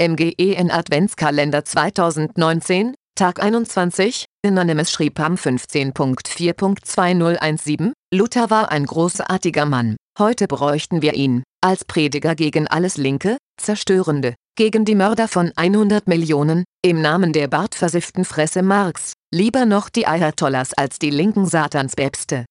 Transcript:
MGEN Adventskalender 2019, Tag 21, Anonymous schrieb am 15.4.2017, Luther war ein großartiger Mann, heute bräuchten wir ihn, als Prediger gegen alles Linke, Zerstörende, gegen die Mörder von 100 Millionen, im Namen der bartversifften Fresse Marx, lieber noch die Ayatollahs als die linken Satanspäpste.